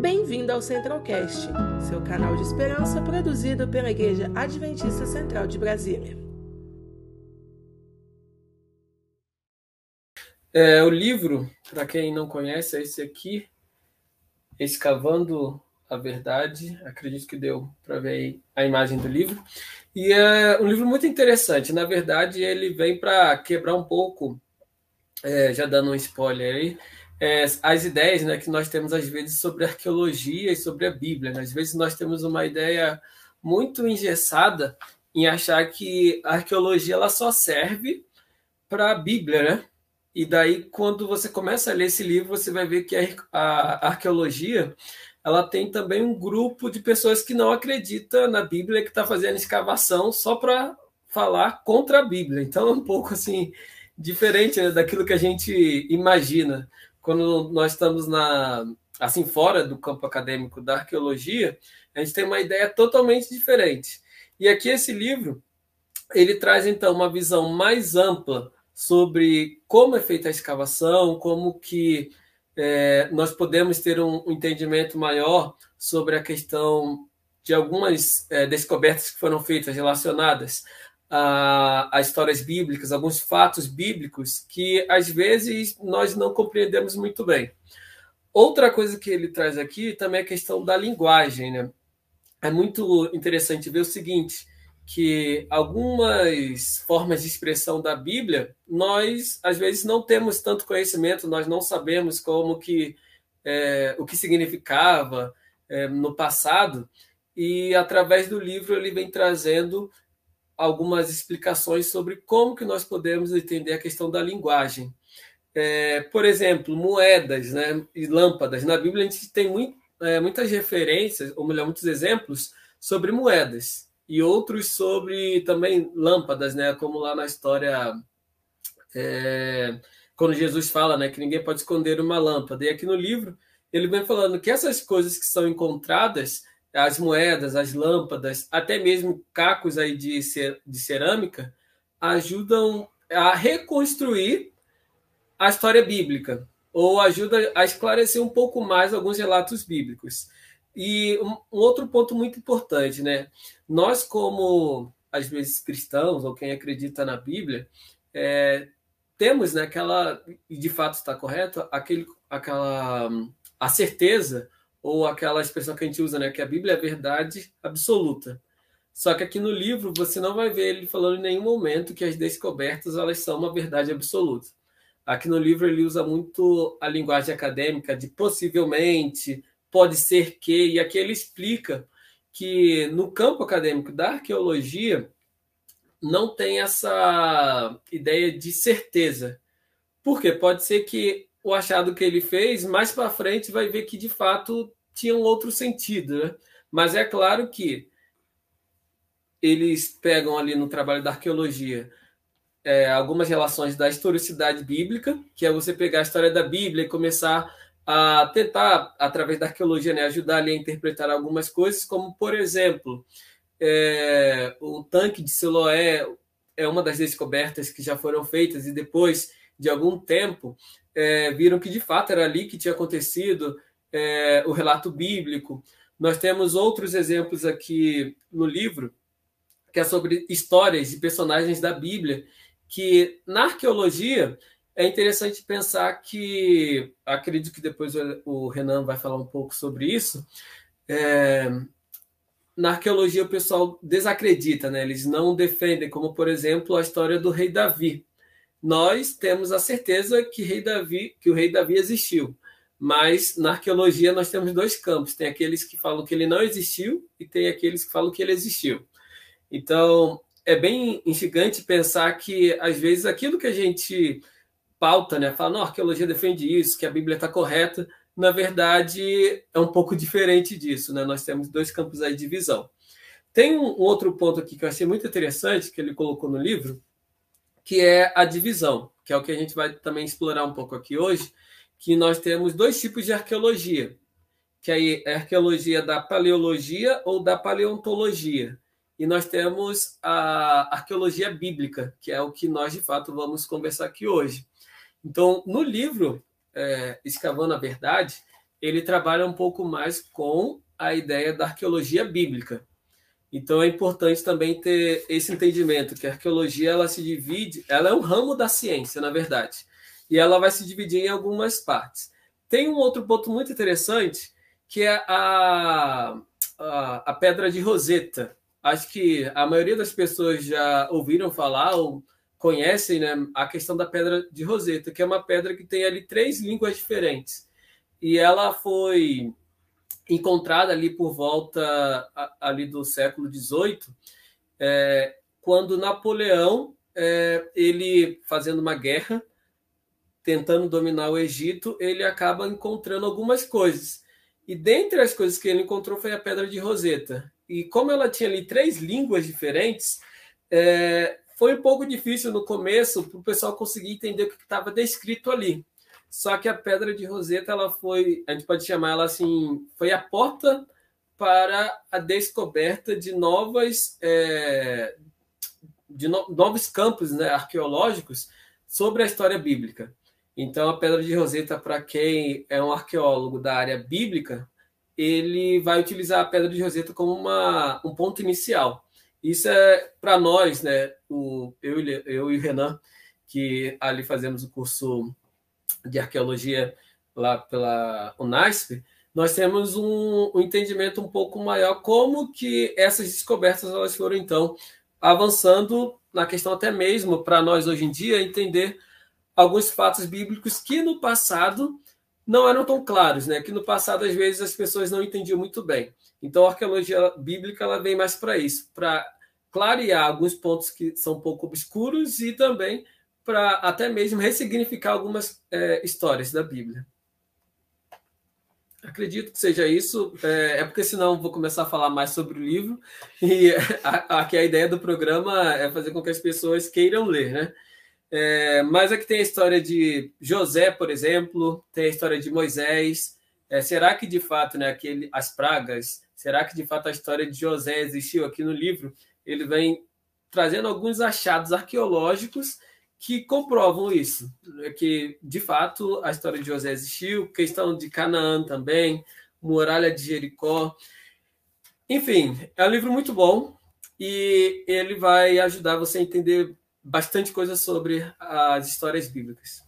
Bem-vindo ao Centralcast, seu canal de esperança produzido pela Igreja Adventista Central de Brasília. É, o livro, para quem não conhece, é esse aqui, Escavando a Verdade. Acredito que deu para ver a imagem do livro. E é um livro muito interessante. Na verdade, ele vem para quebrar um pouco, é, já dando um spoiler aí, é, as ideias né, que nós temos às vezes sobre arqueologia e sobre a Bíblia. Né? Às vezes nós temos uma ideia muito engessada em achar que a arqueologia ela só serve para a Bíblia, né? E daí, quando você começa a ler esse livro, você vai ver que a, a arqueologia ela tem também um grupo de pessoas que não acredita na Bíblia, que está fazendo escavação só para falar contra a Bíblia. Então, é um pouco assim diferente né, daquilo que a gente imagina quando nós estamos na assim fora do campo acadêmico da arqueologia, a gente tem uma ideia totalmente diferente. E aqui esse livro ele traz então uma visão mais ampla sobre como é feita a escavação, como que é, nós podemos ter um, entendimento maior sobre a questão de algumas é, descobertas que foram feitas relacionadas a, a, histórias bíblicas, alguns fatos bíblicos que às vezes nós não compreendemos muito bem. Outra coisa que ele traz aqui também é a questão da linguagem. Né? É muito interessante ver o seguinte, que algumas formas de expressão da Bíblia, nós às vezes não temos tanto conhecimento, nós não sabemos como que é, o que significava é, no passado, e através do livro ele vem trazendo algumas explicações sobre como que nós podemos entender a questão da linguagem. É, por exemplo, moedas né, e lâmpadas. Na Bíblia a gente tem muito, é, muitas referências, ou melhor, muitos exemplos sobre moedas e outros sobre também lâmpadas, né, como lá na história é, quando Jesus fala né, que ninguém pode esconder uma lâmpada. E aqui no livro ele vem falando que essas coisas que são encontradas as moedas, as lâmpadas, até mesmo cacos aí de, de cerâmica, ajudam a reconstruir a história bíblica, ou ajuda a esclarecer um pouco mais alguns relatos bíblicos. E um, outro ponto muito importante, né? Nós, como às vezes cristãos ou quem acredita na Bíblia, é, temos né, aquela, e de fato está correto, aquele, aquela a certeza ou aquela expressão que a gente usa, né, que a Bíblia é verdade absoluta. Só que aqui no livro você não vai ver ele falando em nenhum momento que as descobertas elas são uma verdade absoluta. Aqui no livro ele usa muito a linguagem acadêmica de possivelmente, pode ser que, e aqui ele explica que no campo acadêmico da arqueologia não tem essa ideia de certeza. Por quê? Pode ser que o achado que ele fez, mais para frente vai ver que de fato tinha um outro sentido. Né? Mas é claro que eles pegam ali no trabalho da arqueologia é, algumas relações da historicidade bíblica, que é você pegar a história da Bíblia e começar a tentar, através da arqueologia, né, ajudar ali a interpretar algumas coisas, como, por exemplo, é, o tanque de Siloé é uma das descobertas que já foram feitas e depois de algum tempo é, viram que de fato era ali que tinha acontecido é, o relato bíblico. Nós temos outros exemplos aqui no livro, que é sobre histórias de personagens da Bíblia, que na arqueologia é interessante pensar que, acredito que depois o Renan vai falar um pouco sobre isso, é, na arqueologia o pessoal desacredita, né? eles não defendem, como por exemplo a história do rei Davi nós temos a certeza que, rei Davi, que o rei Davi existiu. Mas na arqueologia nós temos dois campos: tem aqueles que falam que ele não existiu e tem aqueles que falam que ele existiu. Então é bem instigante pensar que às vezes aquilo que a gente pauta, né, fala, não, a arqueologia defende isso, que a Bíblia está correta, na verdade é um pouco diferente disso, né? Nós temos dois campos aí de visão. Tem um outro ponto aqui que eu achei muito interessante que ele colocou no livro, que é a divisão, que é o que a gente vai também explorar um pouco aqui hoje, que nós temos dois tipos de arqueologia, que aí é a arqueologia da paleologia ou da paleontologia. E nós temos a arqueologia bíblica, que é o que nós de fato vamos conversar aqui hoje. Então, no livro é, Escavando a Verdade, ele trabalha um pouco mais com a ideia da arqueologia bíblica. Então é importante também ter esse entendimento que a arqueologia ela se divide, ela é um ramo da ciência, na verdade, e ela vai se dividir em algumas partes. Tem um outro ponto muito interessante que é a, a, a pedra de Roseta. Acho que a maioria das pessoas já ouviram falar ou conhecem né, a questão da pedra de Roseta, que é uma pedra que tem ali três línguas diferentes. E ela foi encontrada ali por volta ali do século XVIII, é, quando Napoleão, é, ele fazendo uma guerra, tentando dominar o Egito, ele acaba encontrando algumas coisas. E dentre as coisas que ele encontrou foi a Pedra de Roseta. E como ela tinha ali três línguas diferentes, é, foi um pouco difícil no começo para o pessoal conseguir entender o que estava descrito ali. Só que a pedra de Roseta, ela foi, a gente pode chamar ela assim, foi a porta para a descoberta de novas, é, de no, novos campos né, arqueológicos sobre a história bíblica. Então, a pedra de Roseta, para quem é um arqueólogo da área bíblica, ele vai utilizar a pedra de Roseta como uma, um ponto inicial. Isso é para nós, né? O, eu, eu e o Renan, que ali fazemos o curso de arqueologia lá pela Unasp, nós temos um, um, entendimento um pouco maior como que essas descobertas elas foram então avançando na questão até mesmo para nós hoje em dia entender alguns fatos bíblicos que no passado não eram tão claros, né? Que no passado às vezes as pessoas não entendiam muito bem. Então a arqueologia bíblica ela vem mais para isso, para clarear alguns pontos que são um pouco obscuros e também para até mesmo ressignificar algumas é, histórias da Bíblia. Acredito que seja isso, é, é, porque senão vou começar a falar mais sobre o livro, e aqui a, a ideia do programa é fazer com que as pessoas queiram ler, né? É, mas aqui tem a história de José, por exemplo, tem a história de Moisés. É, será que de fato, né, aquele, as pragas, será que de fato a história de José existiu aqui no livro? Ele vem trazendo alguns achados arqueológicos que comprovam isso, né, que de fato a história de José existiu, questão de Canaã também, muralha de Jericó. Enfim, é um livro muito bom e ele vai ajudar você a entender bastante coisa sobre as histórias bíblicas.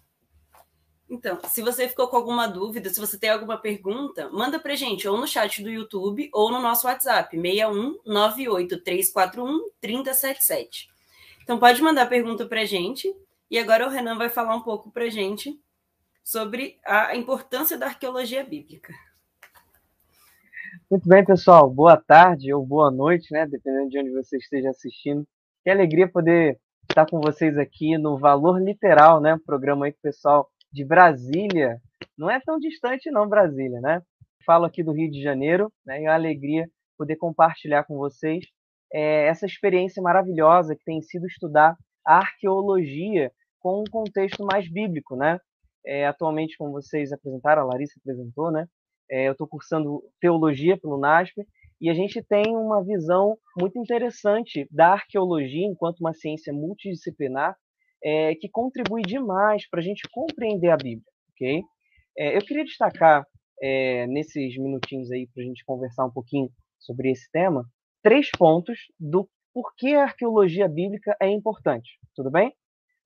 Então, se você ficou com alguma dúvida, se você tem alguma pergunta, manda pra gente ou no chat do YouTube ou no nosso WhatsApp, 61 98341 3077. Então pode mandar pergunta pra gente. E agora o Renan vai falar um pouco pra gente sobre a importância da arqueologia bíblica. Muito bem, pessoal. Boa tarde ou boa noite, né? Dependendo de onde você esteja assistindo. Que alegria poder estar com vocês aqui no Valor Literal, né? Programa aí com o pessoal de Brasília. Não é tão distante, não, Brasília, né? Falo aqui do Rio de Janeiro, né? E é uma alegria poder compartilhar com vocês é, essa experiência maravilhosa que tem sido estudar a arqueologia com um contexto mais bíblico, né? É, atualmente, como vocês apresentaram, a Larissa apresentou, né? É, eu estou cursando teologia pelo NASP e a gente tem uma visão muito interessante da arqueologia enquanto uma ciência multidisciplinar é, que contribui demais para a gente compreender a Bíblia, ok? É, eu queria destacar é, nesses minutinhos aí para a gente conversar um pouquinho sobre esse tema três pontos do porquê a arqueologia bíblica é importante, tudo bem?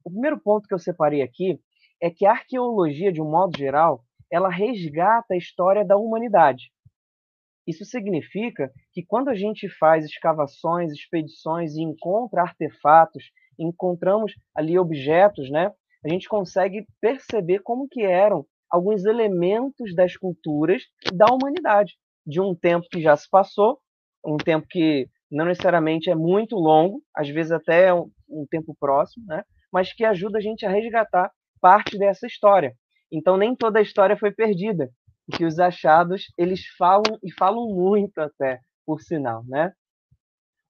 O primeiro ponto que eu separei aqui é que a arqueologia, de um modo geral, ela resgata a história da humanidade. Isso significa que quando a gente faz escavações, expedições e encontra artefatos, encontramos ali objetos, né? A gente consegue perceber como que eram alguns elementos das culturas da humanidade, de um tempo que já se passou, um tempo que não necessariamente é muito longo, às vezes até um, um tempo próximo, né? Mas que ajuda a gente a resgatar parte dessa história. Então nem toda a história foi perdida que os achados eles falam e falam muito até, por sinal, né?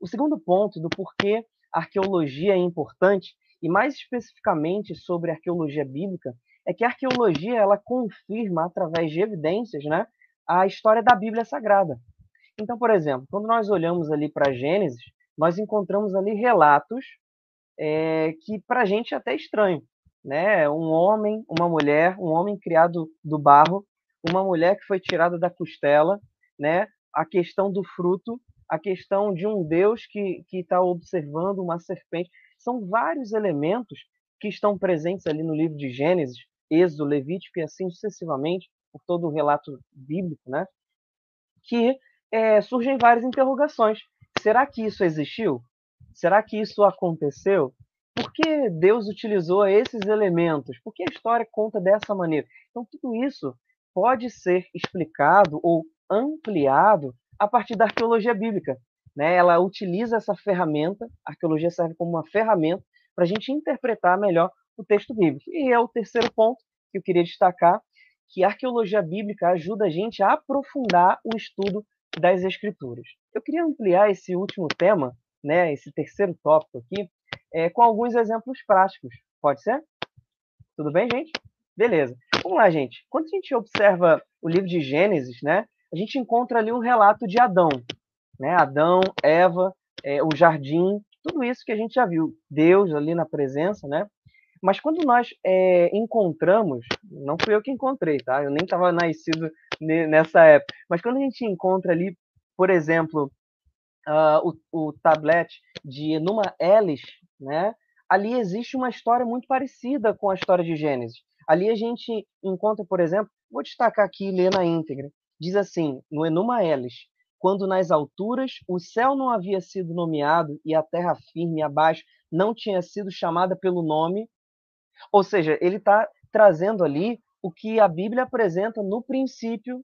O segundo ponto do porquê a arqueologia é importante e mais especificamente sobre arqueologia bíblica é que a arqueologia ela confirma através de evidências, né, a história da Bíblia Sagrada. Então, por exemplo, quando nós olhamos ali para Gênesis, nós encontramos ali relatos é, que para a gente é até estranho, né? Um homem, uma mulher, um homem criado do barro uma mulher que foi tirada da costela, né? A questão do fruto, a questão de um Deus que está observando uma serpente. São vários elementos que estão presentes ali no livro de Gênesis, Êxodo, Levítico e assim sucessivamente, por todo o relato bíblico, né? Que é, surgem várias interrogações. Será que isso existiu? Será que isso aconteceu? Por que Deus utilizou esses elementos? Por que a história conta dessa maneira? Então, tudo isso pode ser explicado ou ampliado a partir da arqueologia bíblica. Né? Ela utiliza essa ferramenta, a arqueologia serve como uma ferramenta para a gente interpretar melhor o texto bíblico. E é o terceiro ponto que eu queria destacar, que a arqueologia bíblica ajuda a gente a aprofundar o estudo das escrituras. Eu queria ampliar esse último tema, né, esse terceiro tópico aqui, é, com alguns exemplos práticos. Pode ser? Tudo bem, gente? Beleza. Vamos lá, gente. Quando a gente observa o livro de Gênesis, né, a gente encontra ali um relato de Adão. Né? Adão, Eva, é, o jardim, tudo isso que a gente já viu. Deus ali na presença, né? Mas quando nós é, encontramos, não fui eu que encontrei, tá? Eu nem estava nascido nessa época. Mas quando a gente encontra ali, por exemplo, uh, o, o tablet de Enuma Elis, né? Ali existe uma história muito parecida com a história de Gênesis. Ali a gente encontra, por exemplo, vou destacar aqui e ler na íntegra. Diz assim, no Enuma Elis, quando nas alturas o céu não havia sido nomeado e a terra firme abaixo não tinha sido chamada pelo nome. Ou seja, ele está trazendo ali o que a Bíblia apresenta no princípio,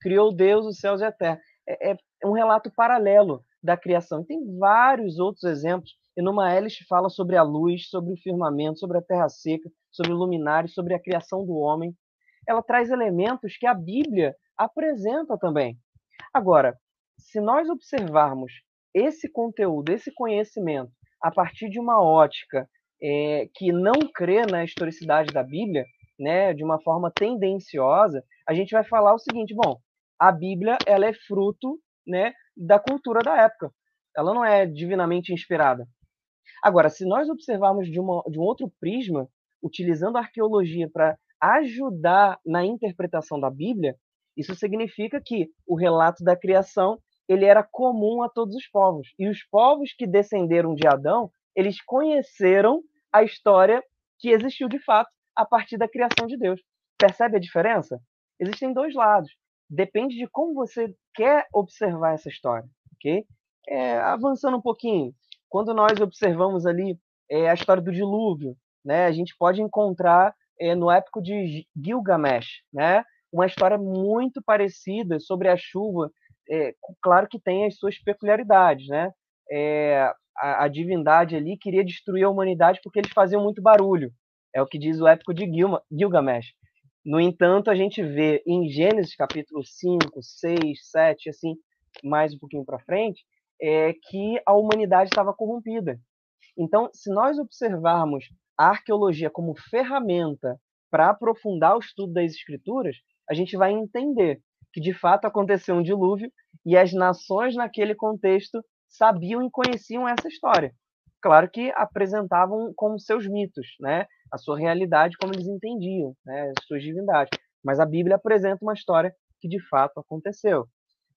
criou Deus os céus e a terra. É, é um relato paralelo da criação. E tem vários outros exemplos. E numa hélice fala sobre a luz, sobre o firmamento, sobre a terra seca, sobre o luminário, sobre a criação do homem. Ela traz elementos que a Bíblia apresenta também. Agora, se nós observarmos esse conteúdo, esse conhecimento, a partir de uma ótica é, que não crê na historicidade da Bíblia, né, de uma forma tendenciosa, a gente vai falar o seguinte: bom, a Bíblia ela é fruto né, da cultura da época. Ela não é divinamente inspirada. Agora, se nós observarmos de, uma, de um outro prisma, utilizando a arqueologia para ajudar na interpretação da Bíblia, isso significa que o relato da criação ele era comum a todos os povos. E os povos que descenderam de Adão, eles conheceram a história que existiu de fato a partir da criação de Deus. Percebe a diferença? Existem dois lados. Depende de como você quer observar essa história, ok? É, avançando um pouquinho, quando nós observamos ali é, a história do dilúvio, né, a gente pode encontrar é, no épico de Gilgamesh, né, uma história muito parecida sobre a chuva. É, claro que tem as suas peculiaridades, né? É, a, a, divindade ali queria destruir a humanidade porque eles faziam muito barulho. É o que diz o épico de Gilma, Gilgamesh. No entanto, a gente vê em Gênesis capítulo 5, 6, 7, assim, mais um pouquinho para frente, é que a humanidade estava corrompida. Então, se nós observarmos a arqueologia como ferramenta para aprofundar o estudo das escrituras, a gente vai entender que de fato aconteceu um dilúvio e as nações naquele contexto sabiam e conheciam essa história. Claro que apresentavam como seus mitos, né? A sua realidade como eles entendiam, né? As suas divindades. Mas a Bíblia apresenta uma história que de fato aconteceu.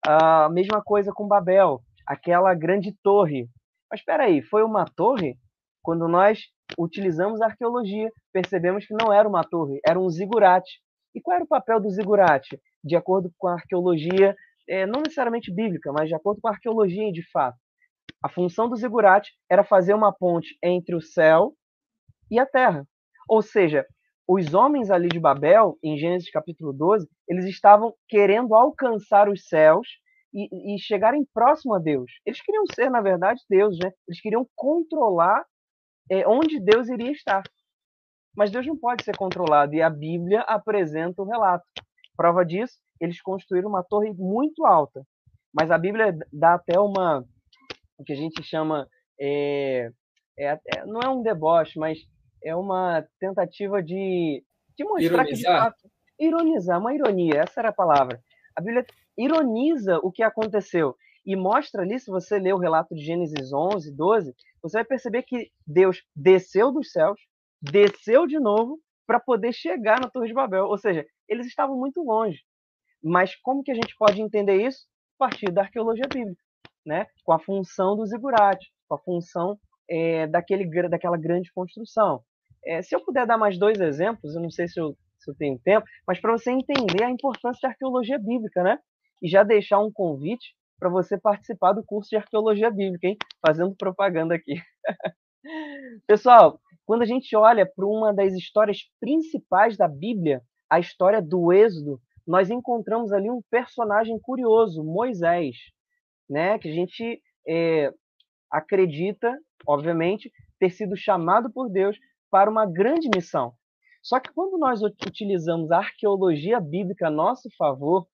A mesma coisa com Babel, aquela grande torre. Mas espera aí, foi uma torre? Quando nós utilizamos a arqueologia, percebemos que não era uma torre, era um zigurate. E qual era o papel do zigurate? De acordo com a arqueologia, é, não necessariamente bíblica, mas de acordo com a arqueologia de fato. A função do zigurate era fazer uma ponte entre o céu e a terra. Ou seja, os homens ali de Babel, em Gênesis capítulo 12, eles estavam querendo alcançar os céus e, e chegarem próximo a Deus. Eles queriam ser, na verdade, Deus, né? Eles queriam controlar é, onde Deus iria estar. Mas Deus não pode ser controlado e a Bíblia apresenta o relato. Prova disso, eles construíram uma torre muito alta. Mas a Bíblia dá até uma, o que a gente chama, é, é, é não é um deboche, mas é uma tentativa de, de mostrar ironizar. que de fato, ironizar, uma ironia, essa era a palavra. A Bíblia ironiza o que aconteceu e mostra ali, se você ler o relato de Gênesis 11, 12, você vai perceber que Deus desceu dos céus, desceu de novo para poder chegar na Torre de Babel. Ou seja, eles estavam muito longe. Mas como que a gente pode entender isso? A partir da arqueologia bíblica, né? com a função do zigurate, com a função é, daquele, daquela grande construção. É, se eu puder dar mais dois exemplos, eu não sei se eu, se eu tenho tempo, mas para você entender a importância da arqueologia bíblica, né? E já deixar um convite para você participar do curso de arqueologia bíblica, hein? Fazendo propaganda aqui. Pessoal, quando a gente olha para uma das histórias principais da Bíblia, a história do Êxodo, nós encontramos ali um personagem curioso, Moisés, né? Que a gente é, acredita, obviamente, ter sido chamado por Deus para uma grande missão. Só que quando nós utilizamos a arqueologia bíblica a nosso favor,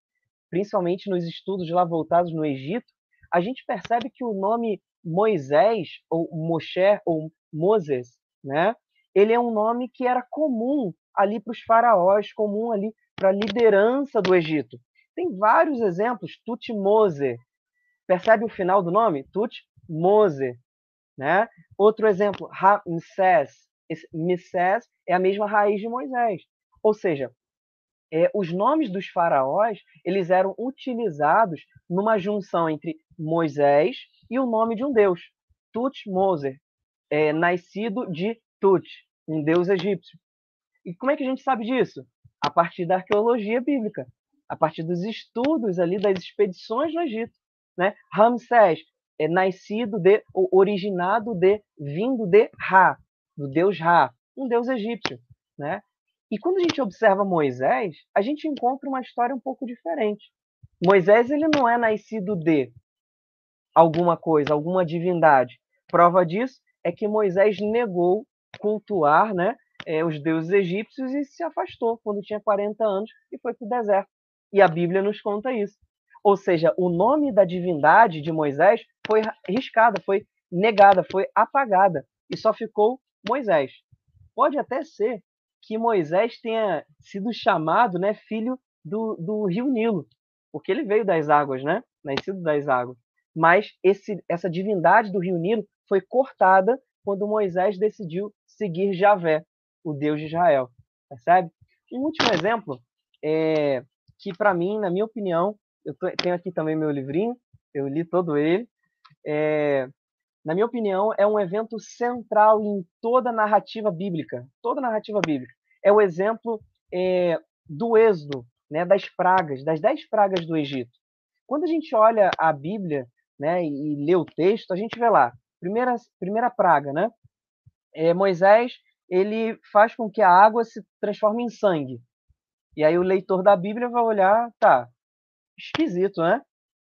principalmente nos estudos lá voltados no Egito, a gente percebe que o nome Moisés, ou Moshe, ou Moses, né? ele é um nome que era comum ali para os faraós, comum ali para a liderança do Egito. Tem vários exemplos, Tutmose. Percebe o final do nome? Tutmose. Né? Outro exemplo, Ramsés. Missés é a mesma raiz de Moisés. Ou seja, é, os nomes dos faraós eles eram utilizados numa junção entre Moisés e o nome de um deus, Tutmoser, é, nascido de Tut, um deus egípcio. E como é que a gente sabe disso? A partir da arqueologia bíblica, a partir dos estudos ali das expedições no Egito. Né? Ramsés é nascido de, originado de, vindo de Ra, do deus Ra, um deus egípcio. Né? E quando a gente observa Moisés, a gente encontra uma história um pouco diferente. Moisés ele não é nascido de alguma coisa, alguma divindade. Prova disso é que Moisés negou cultuar né, é, os deuses egípcios e se afastou quando tinha 40 anos e foi para o deserto. E a Bíblia nos conta isso. Ou seja, o nome da divindade de Moisés foi riscada, foi negada, foi apagada e só ficou Moisés. Pode até ser que Moisés tenha sido chamado né, filho do, do rio Nilo, porque ele veio das águas, né? Nascido das águas. Mas esse, essa divindade do rio Nilo foi cortada quando Moisés decidiu seguir Javé, o Deus de Israel. Percebe? Um último exemplo é que, para mim, na minha opinião, eu tenho aqui também meu livrinho, eu li todo ele. É, na minha opinião, é um evento central em toda a narrativa bíblica. Toda a narrativa bíblica. É o exemplo é, do êxodo, né, das pragas, das dez pragas do Egito. Quando a gente olha a Bíblia né, e lê o texto, a gente vê lá, primeira, primeira praga, né? É, Moisés ele faz com que a água se transforme em sangue. E aí o leitor da Bíblia vai olhar, tá, esquisito, né?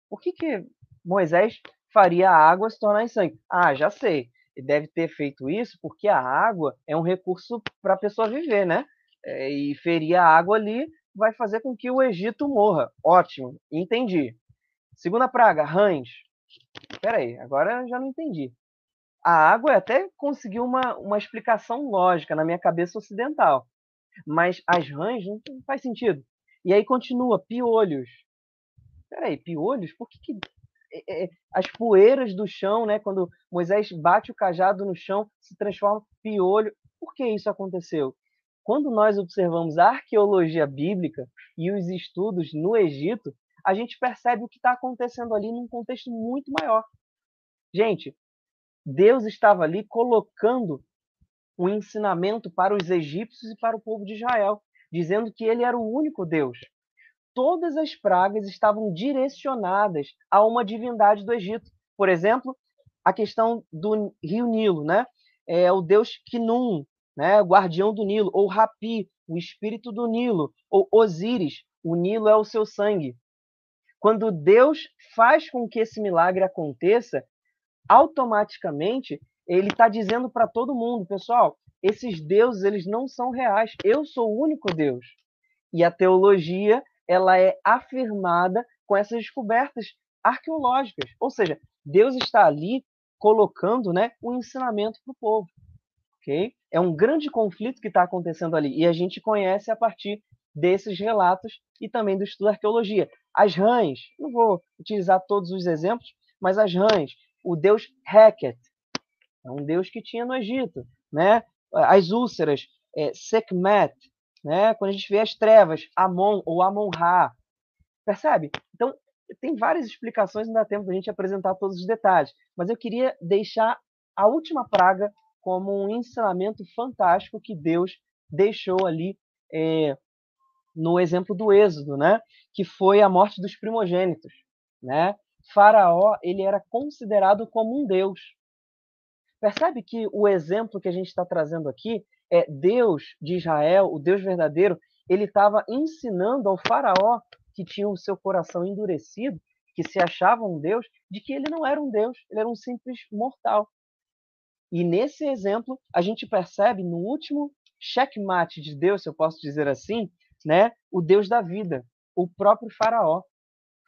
Por que, que Moisés faria a água se tornar em sangue? Ah, já sei. Ele deve ter feito isso porque a água é um recurso para a pessoa viver, né? É, e ferir a água ali vai fazer com que o Egito morra. Ótimo, entendi. Segunda praga, rãs. Peraí, agora já não entendi a água até conseguiu uma, uma explicação lógica na minha cabeça ocidental. Mas as rãs não faz sentido. E aí continua, piolhos. Peraí, piolhos? Por que, que é, é, as poeiras do chão, né, quando Moisés bate o cajado no chão, se transforma em piolho? Por que isso aconteceu? Quando nós observamos a arqueologia bíblica e os estudos no Egito, a gente percebe o que está acontecendo ali num contexto muito maior. Gente, Deus estava ali colocando um ensinamento para os egípcios e para o povo de Israel, dizendo que ele era o único Deus. Todas as pragas estavam direcionadas a uma divindade do Egito. Por exemplo, a questão do rio Nilo, né? É o deus Kinum, né? guardião do Nilo, ou Rapi, o espírito do Nilo, ou Osíris, o Nilo é o seu sangue. Quando Deus faz com que esse milagre aconteça, automaticamente ele está dizendo para todo mundo, pessoal, esses deuses eles não são reais. Eu sou o único Deus. E a teologia ela é afirmada com essas descobertas arqueológicas. Ou seja, Deus está ali colocando, né, um ensinamento para o povo. Ok? É um grande conflito que está acontecendo ali e a gente conhece a partir desses relatos e também do estudo da arqueologia. As rãs, não vou utilizar todos os exemplos, mas as rãs, o deus Heket, é um deus que tinha no Egito, né? As úlceras, é, Sekhmet, né? Quando a gente vê as trevas, Amon ou Amon-Ra, Percebe? Então, tem várias explicações, não dá tempo da gente apresentar todos os detalhes, mas eu queria deixar a última praga como um ensinamento fantástico que Deus deixou ali é, no exemplo do Êxodo, né? Que foi a morte dos primogênitos, né? Faraó ele era considerado como um deus. Percebe que o exemplo que a gente está trazendo aqui é Deus de Israel, o Deus verdadeiro, ele estava ensinando ao Faraó que tinha o seu coração endurecido, que se achava um Deus, de que ele não era um Deus, ele era um simples mortal. E nesse exemplo, a gente percebe no último checkmate de Deus, se eu posso dizer assim, né, o Deus da vida, o próprio Faraó.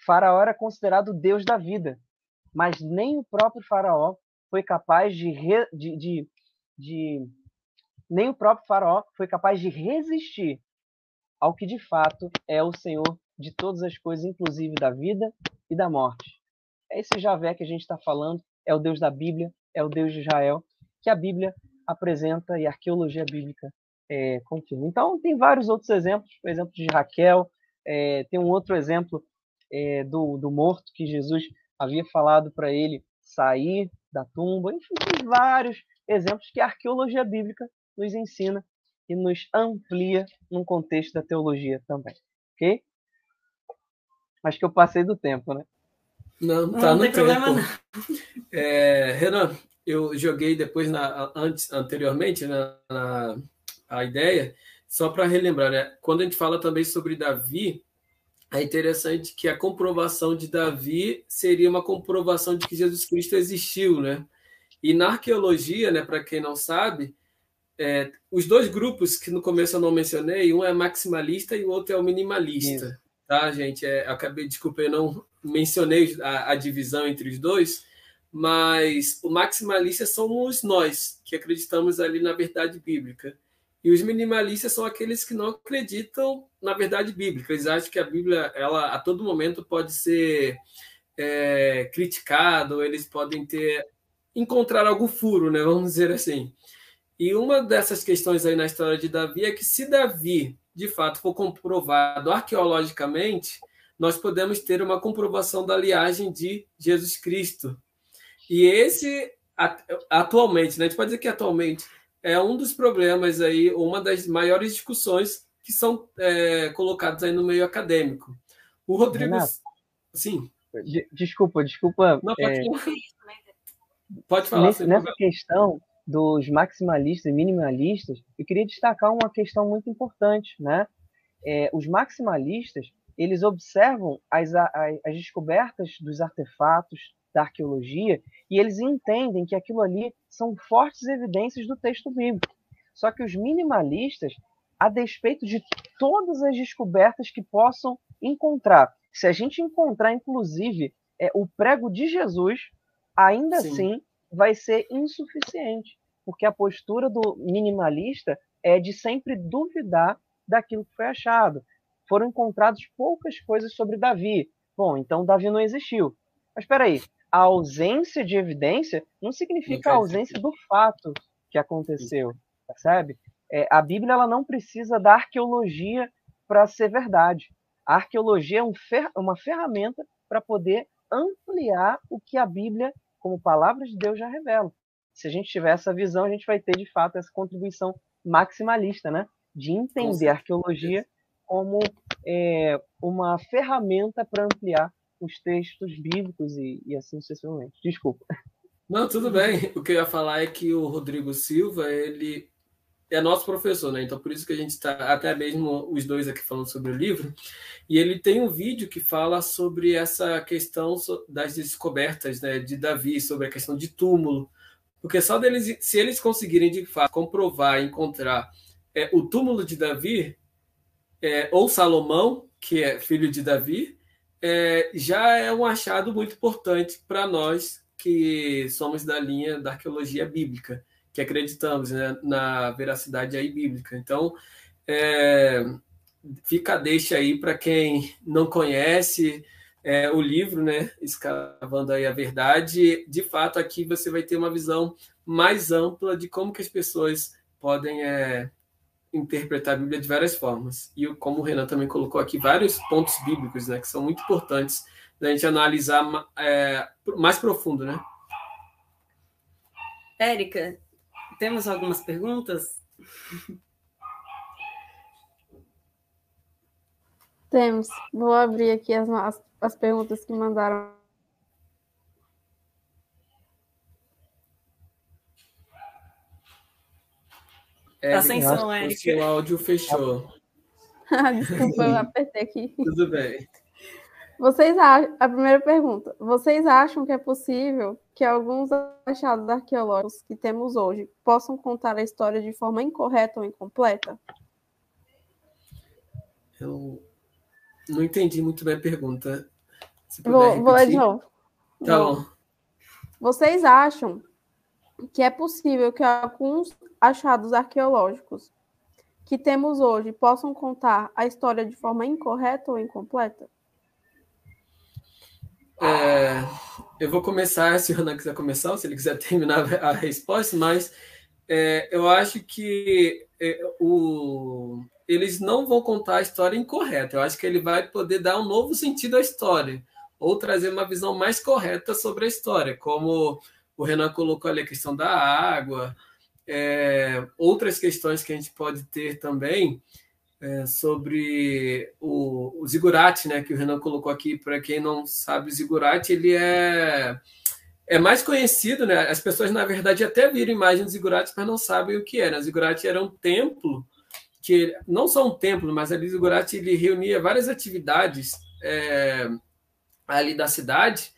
Faraó era considerado o Deus da vida, mas nem o próprio Faraó foi capaz de, re, de, de, de nem o próprio Faraó foi capaz de resistir ao que de fato é o Senhor de todas as coisas, inclusive da vida e da morte. É esse Javé que a gente está falando, é o Deus da Bíblia, é o Deus de Israel, que a Bíblia apresenta e a arqueologia bíblica é, confirma. Então, tem vários outros exemplos, o exemplo de Raquel, é, tem um outro exemplo é, do, do morto que Jesus havia falado para ele sair da tumba, enfim, tem vários exemplos que a arqueologia bíblica nos ensina e nos amplia num contexto da teologia também, ok? Acho que eu passei do tempo, né? Não, tá não no tem tempo. problema não. É, Renan, eu joguei depois na antes anteriormente na, na a ideia só para relembrar, né? Quando a gente fala também sobre Davi, é interessante que a comprovação de Davi seria uma comprovação de que Jesus Cristo existiu, né? E na arqueologia, né, para quem não sabe, é, os dois grupos que no começo eu não mencionei, um é maximalista e o outro é o minimalista. Isso. Tá, gente? É, acabei, desculpa, eu não mencionei a, a, divisão entre os dois, mas o maximalista somos nós, que acreditamos ali na verdade bíblica. E os minimalistas são aqueles que não acreditam na verdade bíblica. Eles acham que a Bíblia, ela a todo momento pode ser é, criticada, ou eles podem ter encontrar algum furo, né? Vamos dizer assim. E uma dessas questões aí na história de Davi é que se Davi, de fato, for comprovado arqueologicamente, nós podemos ter uma comprovação da liagem de Jesus Cristo. E esse, atualmente, né, a gente pode dizer que atualmente, é um dos problemas aí, uma das maiores discussões que são é, colocadas aí no meio acadêmico. O Rodrigo... Renato, Sim. Desculpa, desculpa. Não, pode, é... pode falar. Nessa questão, dos maximalistas e minimalistas, eu queria destacar uma questão muito importante, né? É, os maximalistas eles observam as, as, as descobertas dos artefatos da arqueologia e eles entendem que aquilo ali são fortes evidências do texto bíblico. Só que os minimalistas, a despeito de todas as descobertas que possam encontrar, se a gente encontrar, inclusive, é, o prego de Jesus, ainda Sim. assim vai ser insuficiente, porque a postura do minimalista é de sempre duvidar daquilo que foi achado. Foram encontradas poucas coisas sobre Davi. Bom, então Davi não existiu. Mas espera aí, a ausência de evidência não significa a ausência do fato que aconteceu, percebe? É, a Bíblia ela não precisa da arqueologia para ser verdade. A arqueologia é um fer uma ferramenta para poder ampliar o que a Bíblia como palavra de Deus já revela. Se a gente tiver essa visão, a gente vai ter de fato essa contribuição maximalista, né? De entender a arqueologia como é, uma ferramenta para ampliar os textos bíblicos e, e assim sucessivamente. Desculpa. Não, tudo bem. O que eu ia falar é que o Rodrigo Silva, ele é nosso professor, né? Então por isso que a gente está até mesmo os dois aqui falando sobre o livro. E ele tem um vídeo que fala sobre essa questão das descobertas, né, de Davi, sobre a questão de túmulo, porque só deles, se eles conseguirem de fato comprovar, encontrar é, o túmulo de Davi é, ou Salomão, que é filho de Davi, é, já é um achado muito importante para nós que somos da linha da arqueologia bíblica que acreditamos né, na veracidade aí bíblica. Então, é, fica deixa aí para quem não conhece é, o livro, né, Escavando aí a Verdade. De fato, aqui você vai ter uma visão mais ampla de como que as pessoas podem é, interpretar a Bíblia de várias formas. E como o Renan também colocou aqui, vários pontos bíblicos, né, que são muito importantes da gente analisar é, mais profundo, né? Érica, temos algumas perguntas? Temos. Vou abrir aqui as, as, as perguntas que mandaram. É, Ascensão, Érica. O áudio fechou. Desculpa, eu apertei aqui. Tudo bem. Vocês acham, a primeira pergunta, vocês acham que é possível que alguns achados arqueológicos que temos hoje possam contar a história de forma incorreta ou incompleta? Eu não entendi muito bem a pergunta. Vou, vou ler de novo. Tá bom. Vocês acham que é possível que alguns achados arqueológicos que temos hoje possam contar a história de forma incorreta ou incompleta? É, eu vou começar, se o Renan quiser começar, se ele quiser terminar a resposta, mas é, eu acho que é, o, eles não vão contar a história incorreta. Eu acho que ele vai poder dar um novo sentido à história, ou trazer uma visão mais correta sobre a história, como o Renan colocou ali a questão da água, é, outras questões que a gente pode ter também é, sobre o, o Zigurate, né, que o Renan colocou aqui. Para quem não sabe, o Zigurate ele é é mais conhecido, né? As pessoas na verdade até viram imagens de Zigurate, mas não sabem o que era. O Zigurate era um templo que não só um templo, mas ali Zigurate ele reunia várias atividades é, ali da cidade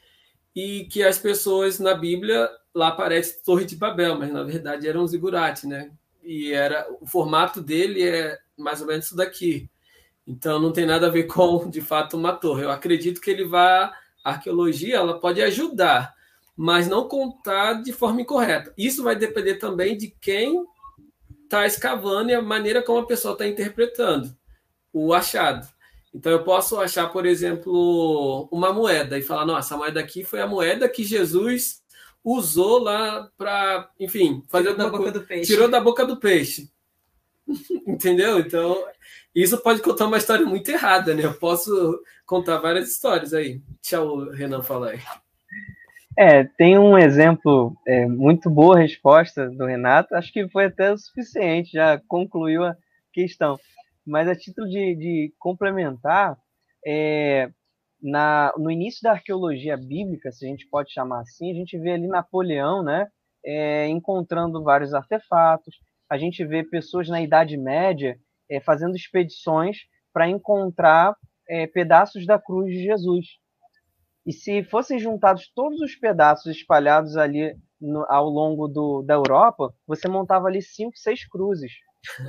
e que as pessoas na Bíblia lá aparece Torre de Babel, mas na verdade era um zigurate, né? E era o formato dele é mais ou menos isso daqui. Então não tem nada a ver com de fato uma torre. Eu acredito que ele vá a arqueologia, ela pode ajudar, mas não contar de forma incorreta. Isso vai depender também de quem está escavando e a maneira como a pessoa está interpretando o achado. Então eu posso achar, por exemplo, uma moeda e falar, nossa, essa moeda aqui foi a moeda que Jesus usou lá para, enfim, fazer tirou da boca do peixe. Tirou da boca do peixe. Entendeu? Então, isso pode contar uma história muito errada, né? Eu posso contar várias histórias aí. Tchau, Renan, fala aí. É, tem um exemplo, é, muito boa resposta do Renato, acho que foi até o suficiente, já concluiu a questão. Mas a título de, de complementar, é, na, no início da arqueologia bíblica, se a gente pode chamar assim, a gente vê ali Napoleão, né, é, encontrando vários artefatos. A gente vê pessoas na Idade Média é, fazendo expedições para encontrar é, pedaços da cruz de Jesus. E se fossem juntados todos os pedaços espalhados ali no, ao longo do, da Europa, você montava ali cinco, seis cruzes.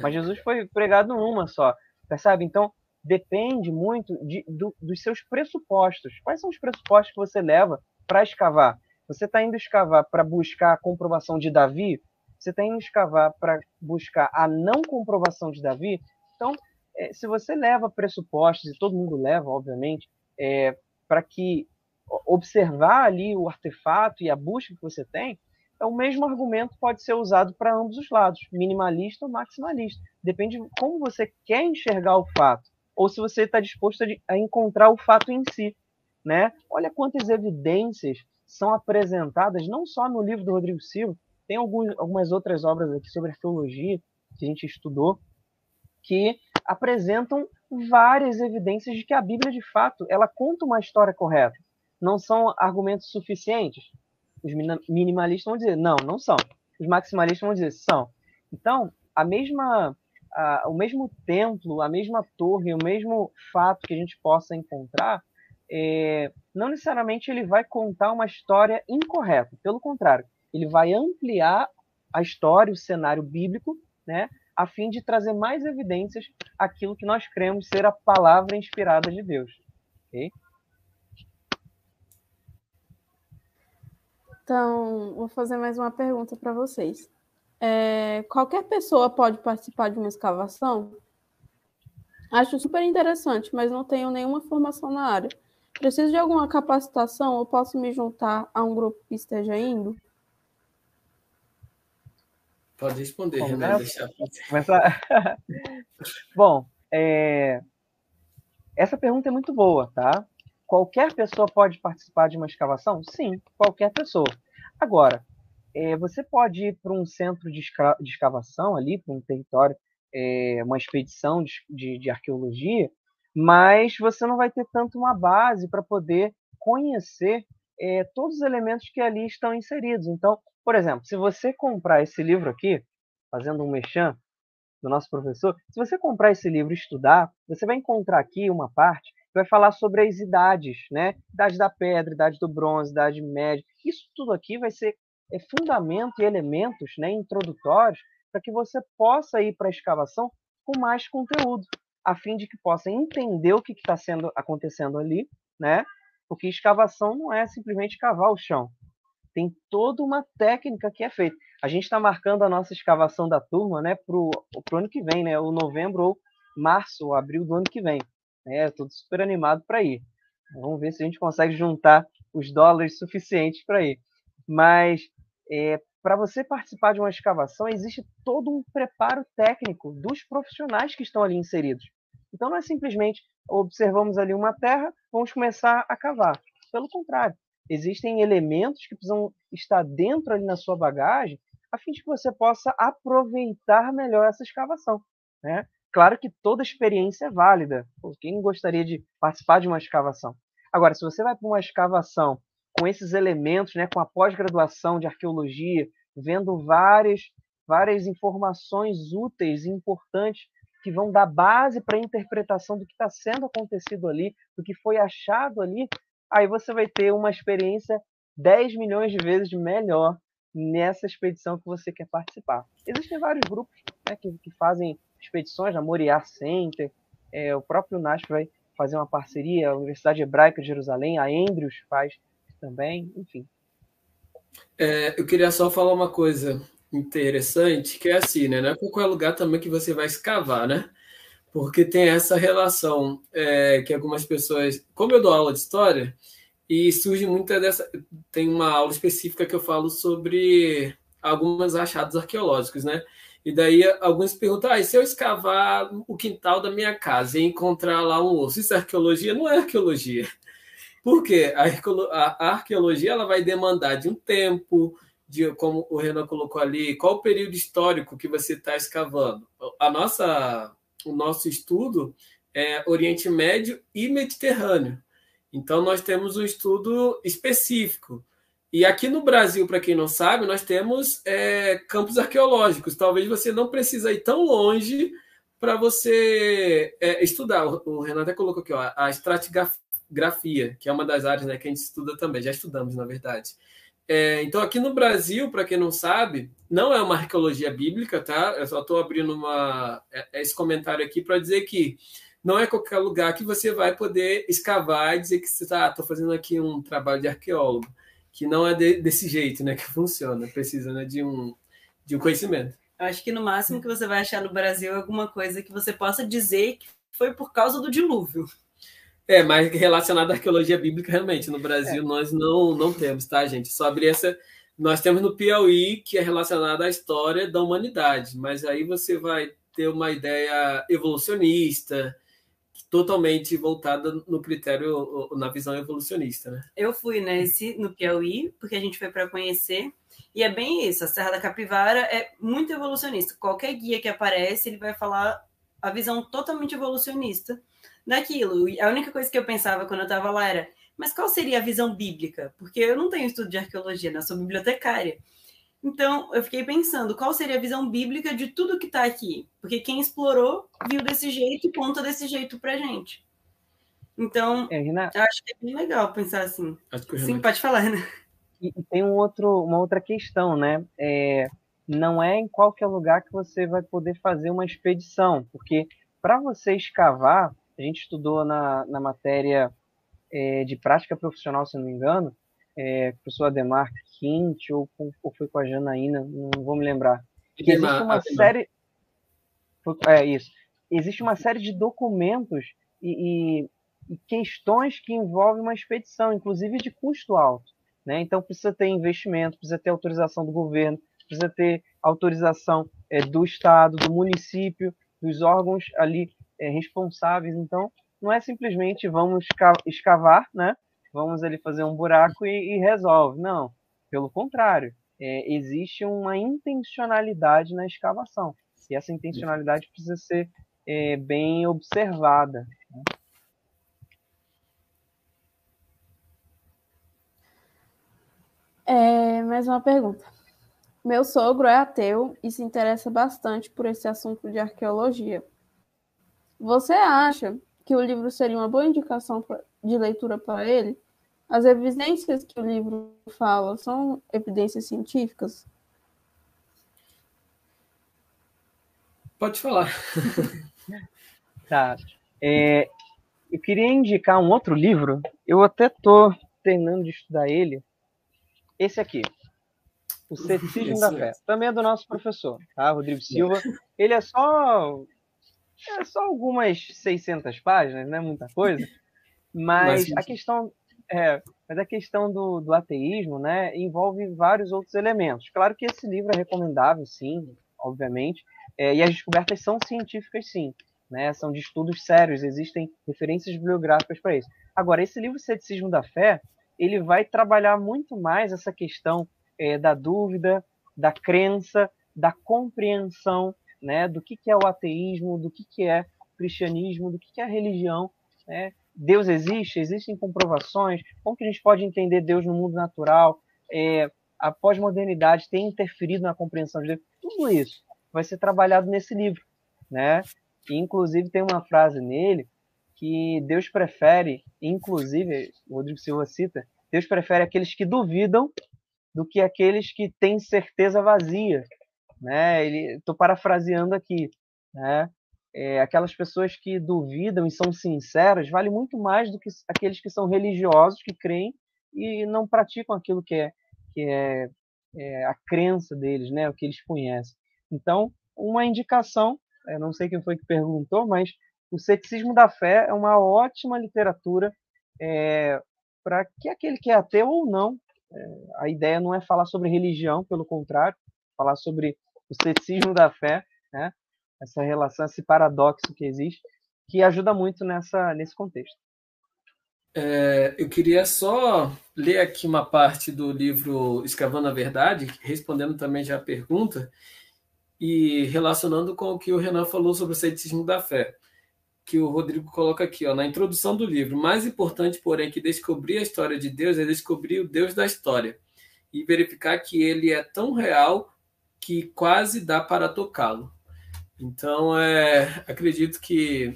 Mas Jesus foi pregado numa só, percebe? Então, depende muito de, do, dos seus pressupostos. Quais são os pressupostos que você leva para escavar? Você está indo escavar para buscar a comprovação de Davi? Você está indo escavar para buscar a não comprovação de Davi? Então, é, se você leva pressupostos, e todo mundo leva, obviamente, é, para que observar ali o artefato e a busca que você tem, então, o mesmo argumento pode ser usado para ambos os lados, minimalista ou maximalista. Depende de como você quer enxergar o fato, ou se você está disposto a encontrar o fato em si. Né? Olha quantas evidências são apresentadas, não só no livro do Rodrigo Silva, tem alguns, algumas outras obras aqui sobre arqueologia que a gente estudou, que apresentam várias evidências de que a Bíblia, de fato, ela conta uma história correta. Não são argumentos suficientes, os minimalistas vão dizer, não, não são. Os maximalistas vão dizer, são. Então, a mesma, a, o mesmo templo, a mesma torre, o mesmo fato que a gente possa encontrar, é, não necessariamente ele vai contar uma história incorreta. Pelo contrário, ele vai ampliar a história, o cenário bíblico, né, a fim de trazer mais evidências aquilo que nós cremos ser a palavra inspirada de Deus. Okay? Então, vou fazer mais uma pergunta para vocês. É, qualquer pessoa pode participar de uma escavação? Acho super interessante, mas não tenho nenhuma formação na área. Preciso de alguma capacitação ou posso me juntar a um grupo que esteja indo? Pode responder, Bom, Renan. Deixar... Começar... Bom, é... essa pergunta é muito boa, tá? Qualquer pessoa pode participar de uma escavação? Sim, qualquer pessoa. Agora, é, você pode ir para um centro de, esca... de escavação ali, para um território, é, uma expedição de, de, de arqueologia, mas você não vai ter tanto uma base para poder conhecer é, todos os elementos que ali estão inseridos. Então, por exemplo, se você comprar esse livro aqui, fazendo um mechan do nosso professor, se você comprar esse livro e estudar, você vai encontrar aqui uma parte que vai falar sobre as idades, né? Idade da pedra, idade do bronze, idade média. Isso tudo aqui vai ser é, fundamento e elementos né, introdutórios para que você possa ir para a escavação com mais conteúdo, a fim de que possa entender o que está sendo acontecendo ali, né? Porque escavação não é simplesmente cavar o chão. Tem toda uma técnica que é feita. A gente está marcando a nossa escavação da turma né, para o ano que vem, né? O novembro ou março ou abril do ano que vem. É, Estou super animado para ir. Vamos ver se a gente consegue juntar os dólares suficientes para ir. Mas é, para você participar de uma escavação, existe todo um preparo técnico dos profissionais que estão ali inseridos. Então não é simplesmente observamos ali uma terra, vamos começar a cavar. Pelo contrário, existem elementos que precisam estar dentro ali na sua bagagem a fim de que você possa aproveitar melhor essa escavação. Né? Claro que toda experiência é válida. Quem gostaria de participar de uma escavação? Agora, se você vai para uma escavação com esses elementos, né, com a pós-graduação de arqueologia, vendo várias, várias informações úteis e importantes que vão dar base para a interpretação do que está sendo acontecido ali, do que foi achado ali, aí você vai ter uma experiência 10 milhões de vezes melhor nessa expedição que você quer participar. Existem vários grupos né, que, que, fazem expedições, a Moriá Center, é, o próprio NASP vai fazer uma parceria, a Universidade Hebraica de Jerusalém, a Andrews faz também, enfim. É, eu queria só falar uma coisa interessante, que é assim, né? Não é qualquer lugar também que você vai escavar, né? Porque tem essa relação é, que algumas pessoas. Como eu dou aula de história, e surge muita dessa. Tem uma aula específica que eu falo sobre alguns achados arqueológicos, né? E daí alguns perguntam: ah, se eu escavar o quintal da minha casa e encontrar lá um osso, isso é arqueologia? Não é arqueologia. Por quê? A arqueologia ela vai demandar de um tempo, de como o Renan colocou ali, qual o período histórico que você está escavando. A nossa, o nosso estudo é Oriente Médio e Mediterrâneo. Então nós temos um estudo específico. E aqui no Brasil, para quem não sabe, nós temos é, campos arqueológicos. Talvez você não precisa ir tão longe para você é, estudar. O Renan até colocou aqui ó, a estratigrafia, que é uma das áreas né, que a gente estuda também. Já estudamos, na verdade. É, então, aqui no Brasil, para quem não sabe, não é uma arqueologia bíblica, tá? Eu só estou abrindo uma, é, é esse comentário aqui para dizer que não é qualquer lugar que você vai poder escavar e dizer que você está, ah, fazendo aqui um trabalho de arqueólogo, que não é de, desse jeito, né, que funciona, precisa né, de, um, de um conhecimento. Eu acho que no máximo que você vai achar no Brasil é alguma coisa que você possa dizer que foi por causa do dilúvio. É, mas relacionado à arqueologia bíblica, realmente, no Brasil é. nós não, não temos, tá, gente? Sobre essa. Nós temos no Piauí, que é relacionado à história da humanidade, mas aí você vai ter uma ideia evolucionista, totalmente voltada no critério, na visão evolucionista, né? Eu fui nesse, no Piauí, porque a gente foi para conhecer, e é bem isso, a Serra da Capivara é muito evolucionista. Qualquer guia que aparece, ele vai falar a visão totalmente evolucionista daquilo. E a única coisa que eu pensava quando eu estava lá era, mas qual seria a visão bíblica? Porque eu não tenho estudo de arqueologia, né? eu sou bibliotecária. Então, eu fiquei pensando, qual seria a visão bíblica de tudo que está aqui? Porque quem explorou viu desse jeito e conta desse jeito pra gente. Então, é, acho que é bem legal pensar assim. Sim, pode falar, né? E, e, tem um outro, uma outra questão, né? É, não é em qualquer lugar que você vai poder fazer uma expedição, porque para você escavar, a gente estudou na, na matéria é, de prática profissional, se não me engano, é, com o professor Ademar Quint, ou, ou foi com a Janaína, não vou me lembrar. Que existe uma série. É isso. Existe uma série de documentos e, e, e questões que envolvem uma expedição, inclusive de custo alto. Né? Então precisa ter investimento, precisa ter autorização do governo, precisa ter autorização é, do Estado, do município, dos órgãos ali é, responsáveis. Então, não é simplesmente vamos escavar, né? Vamos ali fazer um buraco e, e resolve. Não, pelo contrário, é, existe uma intencionalidade na escavação. E essa intencionalidade precisa ser é, bem observada. Né? É, mais uma pergunta. Meu sogro é ateu e se interessa bastante por esse assunto de arqueologia. Você acha que o livro seria uma boa indicação de leitura para ele? As evidências que o livro fala são evidências científicas? Pode falar. tá. É, eu queria indicar um outro livro. Eu até tô terminando de estudar ele. Esse aqui. O Ceticismo da Fé. Também é do nosso professor, tá? Rodrigo Silva. Ele é só é só algumas 600 páginas, não é muita coisa. Mas, a questão é, mas a questão do, do ateísmo, né, envolve vários outros elementos. Claro que esse livro é recomendável, sim, obviamente, é, e as descobertas são científicas, sim, né, são de estudos sérios, existem referências bibliográficas para isso. Agora, esse livro Ceticismo da Fé, ele vai trabalhar muito mais essa questão é, da dúvida, da crença, da compreensão, né, do que, que é o ateísmo, do que, que é o cristianismo, do que, que é a religião, né, Deus existe? Existem comprovações? Como que a gente pode entender Deus no mundo natural? É, a pós-modernidade tem interferido na compreensão de Deus? Tudo isso vai ser trabalhado nesse livro, né? E, inclusive tem uma frase nele que Deus prefere, inclusive, o Rodrigo Silva cita, Deus prefere aqueles que duvidam do que aqueles que têm certeza vazia, né? Ele, estou parafraseando aqui, né? é, aquelas pessoas que duvidam e são sinceras vale muito mais do que aqueles que são religiosos, que creem e não praticam aquilo que é, que é, é a crença deles, né, o que eles conhecem. Então, uma indicação, não sei quem foi que perguntou, mas o Ceticismo da Fé é uma ótima literatura é, para que aquele que é ateu ou não, é, a ideia não é falar sobre religião, pelo contrário, falar sobre o ceticismo da fé, né? essa relação, esse paradoxo que existe, que ajuda muito nessa, nesse contexto. É, eu queria só ler aqui uma parte do livro Escavando a Verdade, respondendo também já a pergunta, e relacionando com o que o Renan falou sobre o ceticismo da fé, que o Rodrigo coloca aqui, ó, na introdução do livro. Mais importante, porém, que descobrir a história de Deus é descobrir o Deus da história e verificar que ele é tão real que quase dá para tocá-lo. Então, é, acredito que,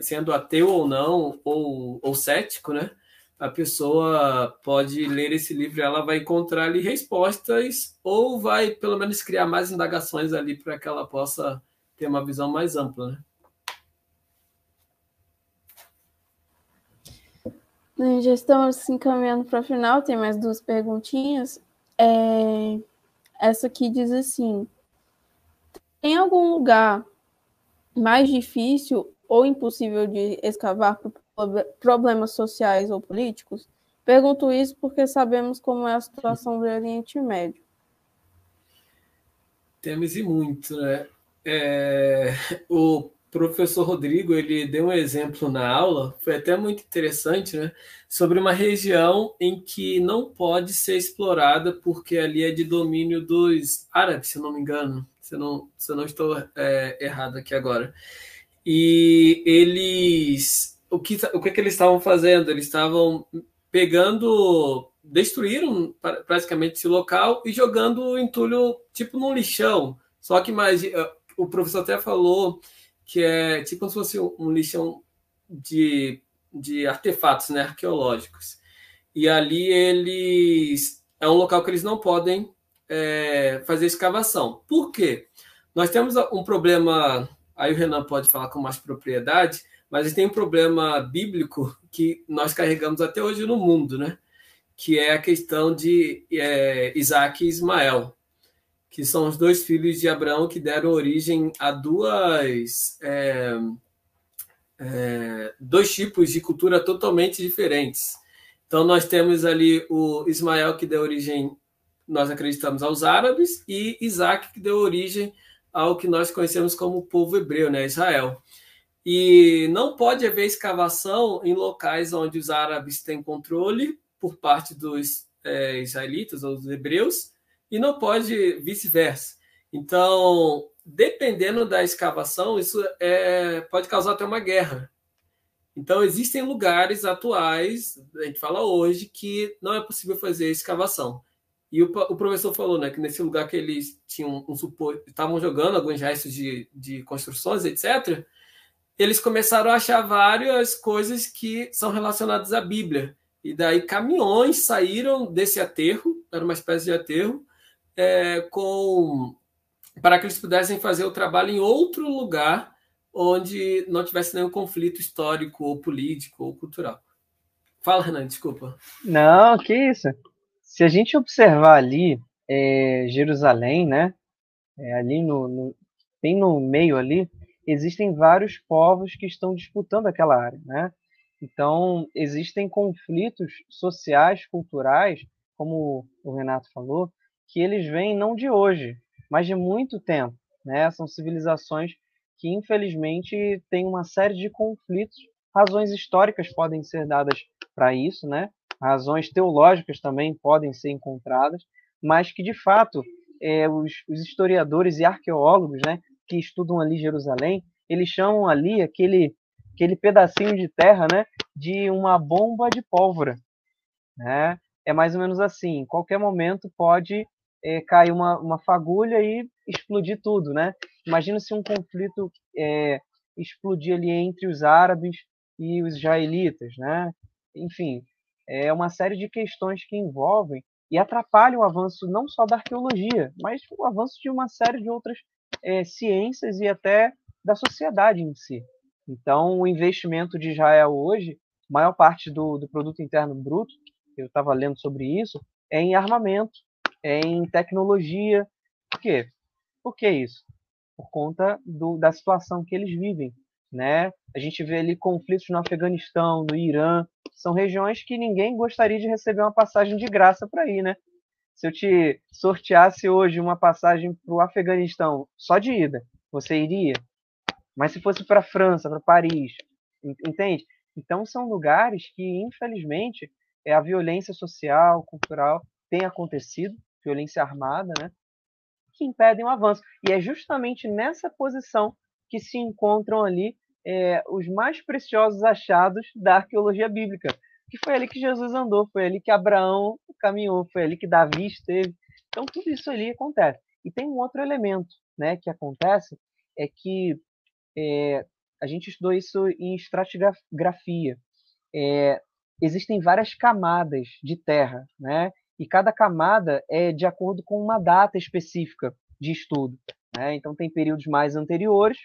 sendo ateu ou não, ou, ou cético, né, a pessoa pode ler esse livro e ela vai encontrar ali respostas ou vai, pelo menos, criar mais indagações ali para que ela possa ter uma visão mais ampla, né? Já estamos se encaminhando para o final, tem mais duas perguntinhas. É... Essa aqui diz assim: tem algum lugar mais difícil ou impossível de escavar por problemas sociais ou políticos? Pergunto isso porque sabemos como é a situação do Oriente Médio. Temos e muito, né? É, o professor Rodrigo ele deu um exemplo na aula, foi até muito interessante, né? Sobre uma região em que não pode ser explorada porque ali é de domínio dos árabes, se não me engano se não, se não estou é, errado aqui agora. E eles. O que, o que, que eles estavam fazendo? Eles estavam pegando. Destruíram praticamente esse local e jogando o entulho tipo num lixão. Só que mais, o professor até falou que é tipo como se fosse um lixão de, de artefatos né, arqueológicos. E ali eles. É um local que eles não podem é, fazer escavação. Por quê? Nós temos um problema, aí o Renan pode falar com mais propriedade, mas tem um problema bíblico que nós carregamos até hoje no mundo, né? Que é a questão de é, Isaac e Ismael, que são os dois filhos de Abraão que deram origem a duas é, é, dois tipos de cultura totalmente diferentes. Então nós temos ali o Ismael que deu origem nós acreditamos aos árabes, e Isaac, que deu origem ao que nós conhecemos como povo hebreu, né, Israel. E não pode haver escavação em locais onde os árabes têm controle por parte dos é, israelitas ou dos hebreus, e não pode vice-versa. Então, dependendo da escavação, isso é, pode causar até uma guerra. Então, existem lugares atuais, a gente fala hoje, que não é possível fazer escavação. E o, o professor falou né, que nesse lugar que eles tinham um estavam jogando alguns restos de, de construções, etc., eles começaram a achar várias coisas que são relacionadas à Bíblia. E daí caminhões saíram desse aterro, era uma espécie de aterro, é, com para que eles pudessem fazer o trabalho em outro lugar onde não tivesse nenhum conflito histórico ou político ou cultural. Fala, Renan, desculpa. Não, que isso. Se a gente observar ali é, Jerusalém, né? É, ali no, no, bem no meio ali, existem vários povos que estão disputando aquela área, né? Então, existem conflitos sociais, culturais, como o Renato falou, que eles vêm não de hoje, mas de muito tempo. Né? São civilizações que, infelizmente, têm uma série de conflitos. Razões históricas podem ser dadas para isso, né? razões teológicas também podem ser encontradas, mas que, de fato, é, os, os, historiadores e arqueólogos né, que estudam ali Jerusalém, eles chamam ali aquele, aquele pedacinho de terra né, de uma bomba de pólvora. Né? É mais ou menos assim, em qualquer momento pode é, cair uma, uma fagulha e explodir tudo, né? Imagina se um conflito é, explodir ali entre os árabes e os israelitas, né? Enfim, é uma série de questões que envolvem e atrapalham o avanço não só da arqueologia, mas o avanço de uma série de outras é, ciências e até da sociedade em si. Então, o investimento de Israel hoje, maior parte do, do produto interno bruto, eu estava lendo sobre isso, é em armamento, em tecnologia. Por quê? Por que isso? Por conta do, da situação que eles vivem. Né? A gente vê ali conflitos no Afeganistão, no Irã, são regiões que ninguém gostaria de receber uma passagem de graça para ir, né? Se eu te sorteasse hoje uma passagem para o Afeganistão só de ida, você iria? Mas se fosse para a França, para Paris, entende? Então são lugares que, infelizmente, é a violência social, cultural tem acontecido violência armada, né, que impedem o avanço. E é justamente nessa posição que se encontram ali é, os mais preciosos achados da arqueologia bíblica, que foi ali que Jesus andou, foi ali que Abraão caminhou, foi ali que Davi esteve. Então tudo isso ali acontece. E tem um outro elemento, né, que acontece é que é, a gente estudou isso em estratigrafia. É, existem várias camadas de terra, né? E cada camada é de acordo com uma data específica de estudo. Né? Então, tem períodos mais anteriores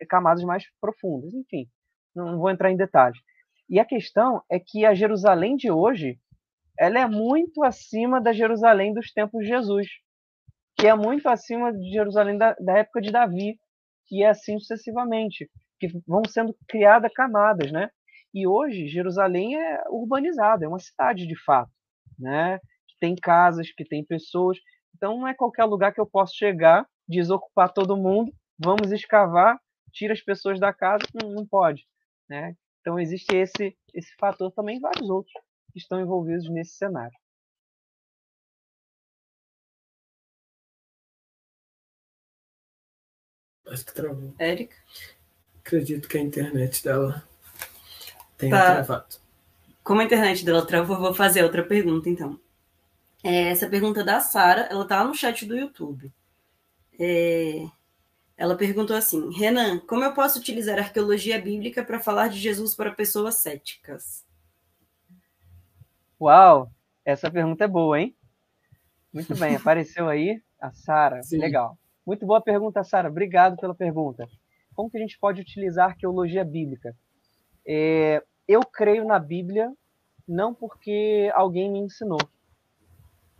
e camadas mais profundas. Enfim, não vou entrar em detalhes. E a questão é que a Jerusalém de hoje ela é muito acima da Jerusalém dos tempos de Jesus, que é muito acima de Jerusalém da, da época de Davi, e assim sucessivamente, que vão sendo criadas camadas, né? E hoje Jerusalém é urbanizada, é uma cidade de fato, né? Tem casas, que tem pessoas. Então não é qualquer lugar que eu posso chegar, desocupar todo mundo, vamos escavar, tira as pessoas da casa, não, não pode, né? Então existe esse esse fator também vários outros que estão envolvidos nesse cenário. Acho que travou. Érica? Acredito que a internet dela tenha Tá. travado. Como a internet dela travou, eu vou fazer outra pergunta, então. É, essa pergunta da Sara, ela tá no chat do YouTube. É, ela perguntou assim: Renan, como eu posso utilizar a arqueologia bíblica para falar de Jesus para pessoas céticas? Uau, essa pergunta é boa, hein? Muito bem, apareceu aí a Sara. Legal. Muito boa pergunta, Sara. Obrigado pela pergunta. Como que a gente pode utilizar a arqueologia bíblica? É, eu creio na Bíblia não porque alguém me ensinou.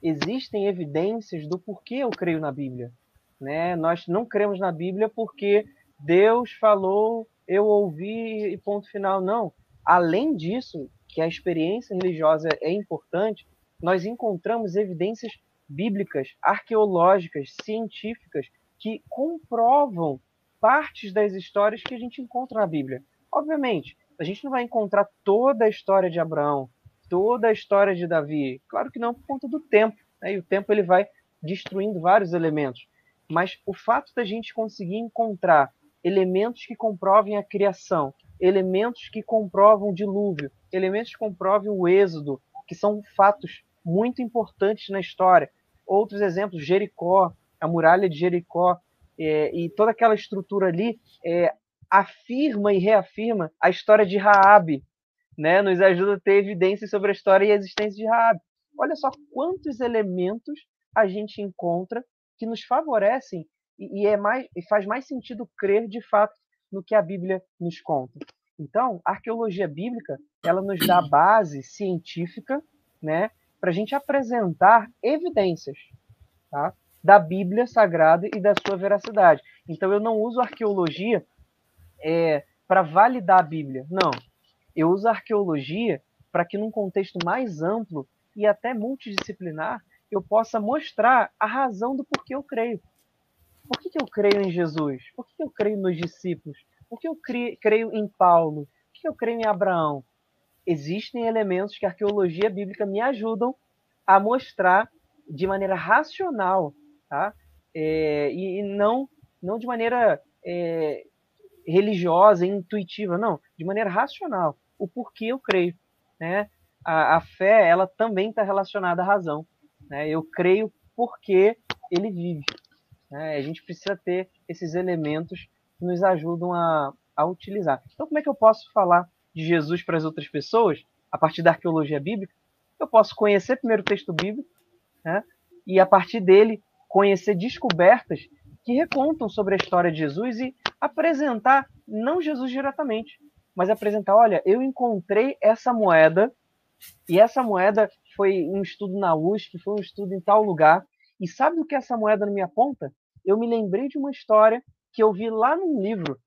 Existem evidências do porquê eu creio na Bíblia. Né? Nós não cremos na Bíblia porque Deus falou, eu ouvi e ponto final. Não. Além disso, que a experiência religiosa é importante, nós encontramos evidências bíblicas, arqueológicas, científicas que comprovam partes das histórias que a gente encontra na Bíblia. Obviamente, a gente não vai encontrar toda a história de Abraão, toda a história de Davi. Claro que não, por conta do tempo. Né? E o tempo ele vai destruindo vários elementos. Mas o fato da gente conseguir encontrar elementos que comprovem a criação, elementos que comprovam o dilúvio, elementos que comprovem o êxodo, que são fatos muito importantes na história. Outros exemplos, Jericó, a muralha de Jericó, é, e toda aquela estrutura ali é, afirma e reafirma a história de Raabe, né? Nos ajuda a ter evidências sobre a história e a existência de Raabe. Olha só quantos elementos a gente encontra que nos favorecem e, e é mais e faz mais sentido crer de fato no que a Bíblia nos conta. Então, a arqueologia bíblica ela nos dá base científica, né, para a gente apresentar evidências, tá, da Bíblia Sagrada e da sua veracidade. Então, eu não uso arqueologia é, para validar a Bíblia, não. Eu uso a arqueologia para que, num contexto mais amplo e até multidisciplinar, eu possa mostrar a razão do porquê eu creio. Por que, que eu creio em Jesus? Por que, que eu creio nos discípulos? Por que eu creio em Paulo? Por que eu creio em Abraão? Existem elementos que a arqueologia bíblica me ajudam a mostrar de maneira racional, tá? É, e, não, não de maneira é, religiosa, intuitiva, não, de maneira racional, o porquê eu creio, né? A, a fé, ela também está relacionada à razão, né? Eu creio porque ele vive, né? A gente precisa ter esses elementos que nos ajudam a, a utilizar. Então, como é que eu posso falar de Jesus para as outras pessoas a partir da arqueologia bíblica? Eu posso conhecer primeiro o texto bíblico, né? e a partir dele conhecer descobertas que recontam sobre a história de Jesus e apresentar, não Jesus diretamente, mas apresentar: olha, eu encontrei essa moeda, e essa moeda foi um estudo na USP, foi um estudo em tal lugar, e sabe o que essa moeda me aponta? Eu me lembrei de uma história que eu vi lá num livro.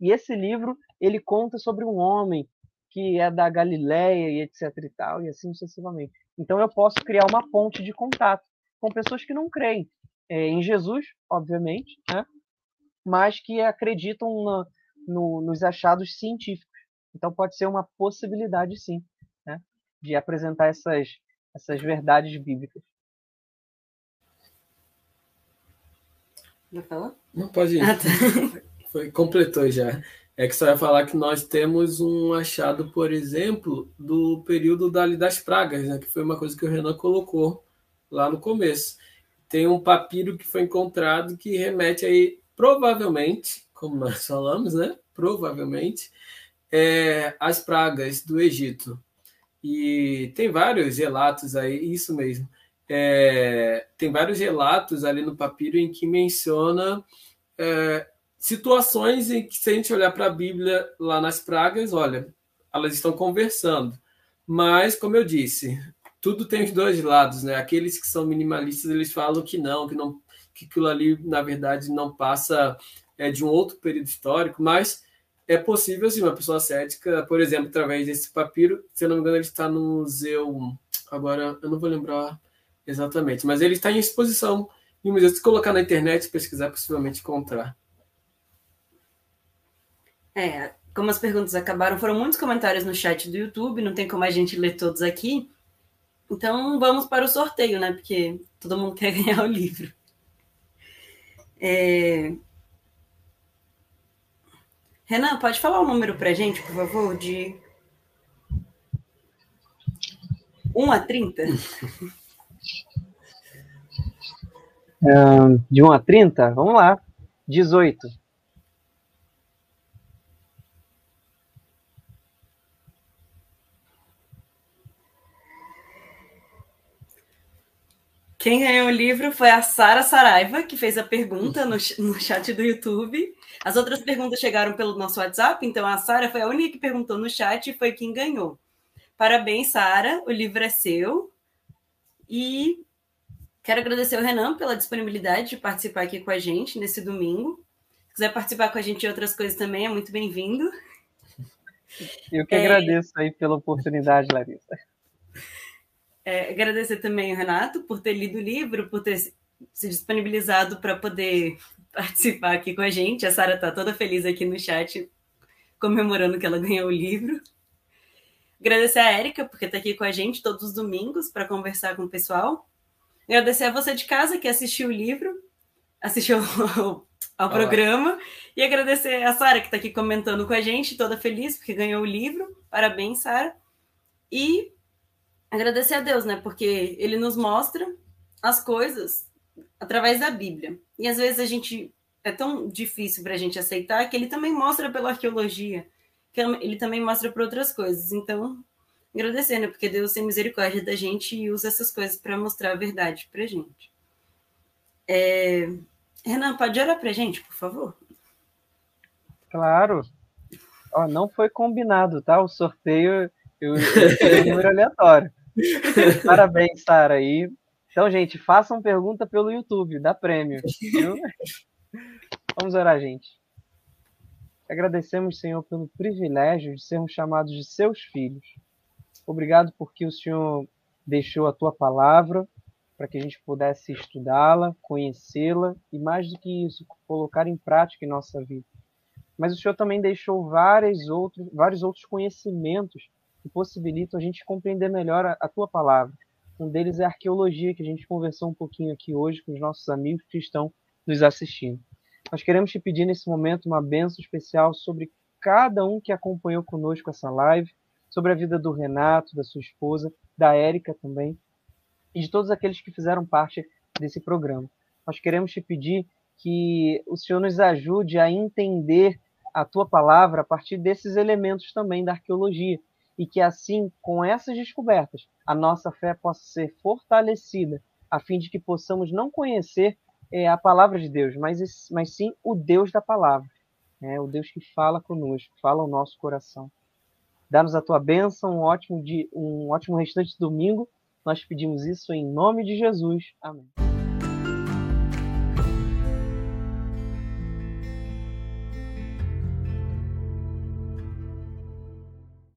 E esse livro, ele conta sobre um homem que é da Galileia e etc e tal, e assim sucessivamente. Então eu posso criar uma ponte de contato com pessoas que não creem é, em Jesus, obviamente, né? Mas que acreditam na, no, nos achados científicos. Então pode ser uma possibilidade, sim, né? de apresentar essas, essas verdades bíblicas. Já falou? Não pode ir. Ah, tá. Foi, completou já. É que só ia falar que nós temos um achado, por exemplo, do período dali das pragas, né? que foi uma coisa que o Renan colocou lá no começo. Tem um papiro que foi encontrado que remete aí, provavelmente, como nós falamos, né? Provavelmente, é, as pragas do Egito. E tem vários relatos aí, isso mesmo é, tem vários relatos ali no papiro em que menciona é, situações em que, se a gente olhar para a Bíblia lá nas pragas, olha, elas estão conversando. Mas, como eu disse, tudo tem os dois lados, né? Aqueles que são minimalistas, eles falam que não, que não, que aquilo ali, na verdade, não passa é, de um outro período histórico, mas é possível, sim, uma pessoa cética, por exemplo, através desse papiro, se eu não me engano, ele está no museu, agora eu não vou lembrar Exatamente. Mas ele está em exposição em museu. Se colocar na internet pesquisar, possivelmente encontrar. É, como as perguntas acabaram, foram muitos comentários no chat do YouTube, não tem como a gente ler todos aqui. Então vamos para o sorteio, né? Porque todo mundo quer ganhar o livro. É... Renan, pode falar o número para gente, por favor, de 1 a 30? de 1 a 30? Vamos lá. 18. Quem ganhou o livro foi a Sara Saraiva, que fez a pergunta no, no chat do YouTube. As outras perguntas chegaram pelo nosso WhatsApp, então a Sara foi a única que perguntou no chat e foi quem ganhou. Parabéns, Sara, o livro é seu. E Quero agradecer ao Renan pela disponibilidade de participar aqui com a gente nesse domingo. Se quiser participar com a gente em outras coisas também, é muito bem-vindo. Eu que é... agradeço aí pela oportunidade, Larissa. É, agradecer também o Renato por ter lido o livro, por ter se disponibilizado para poder participar aqui com a gente. A Sara está toda feliz aqui no chat, comemorando que ela ganhou o livro. Agradecer a Érica, porque está aqui com a gente todos os domingos para conversar com o pessoal. Agradecer a você de casa que assistiu o livro, assistiu ao, ao programa. E agradecer a Sara, que está aqui comentando com a gente, toda feliz, porque ganhou o livro. Parabéns, Sara. E agradecer a Deus, né? Porque ele nos mostra as coisas através da Bíblia. E às vezes a gente é tão difícil para a gente aceitar que ele também mostra pela arqueologia, que ele também mostra por outras coisas. Então, agradecendo, né? porque Deus tem misericórdia da gente e usa essas coisas para mostrar a verdade para gente. É... Renan, pode orar para gente, por favor? Claro. Ó, não foi combinado, tá? O sorteio, eu, eu número aleatório. Parabéns, Sara aí. Então, gente, façam pergunta pelo YouTube, dá prêmio. Viu? Vamos orar, gente. Agradecemos, Senhor, pelo privilégio de sermos chamados de seus filhos. Obrigado porque o Senhor deixou a tua palavra para que a gente pudesse estudá-la, conhecê-la e, mais do que isso, colocar em prática em nossa vida. Mas o Senhor também deixou vários outros, vários outros conhecimentos que possibilitam a gente compreender melhor a, a tua palavra. Um deles é a arqueologia, que a gente conversou um pouquinho aqui hoje com os nossos amigos que estão nos assistindo. Nós queremos te pedir nesse momento uma benção especial sobre cada um que acompanhou conosco essa live, sobre a vida do Renato, da sua esposa, da Érica também, e de todos aqueles que fizeram parte desse programa. Nós queremos te pedir que o Senhor nos ajude a entender a tua palavra a partir desses elementos também da arqueologia, e que assim, com essas descobertas, a nossa fé possa ser fortalecida, a fim de que possamos não conhecer é, a palavra de Deus, mas, mas sim o Deus da palavra, né? o Deus que fala conosco, fala ao nosso coração. Dá-nos a tua bênção, um ótimo, dia, um ótimo restante de domingo. Nós pedimos isso em nome de Jesus. Amém.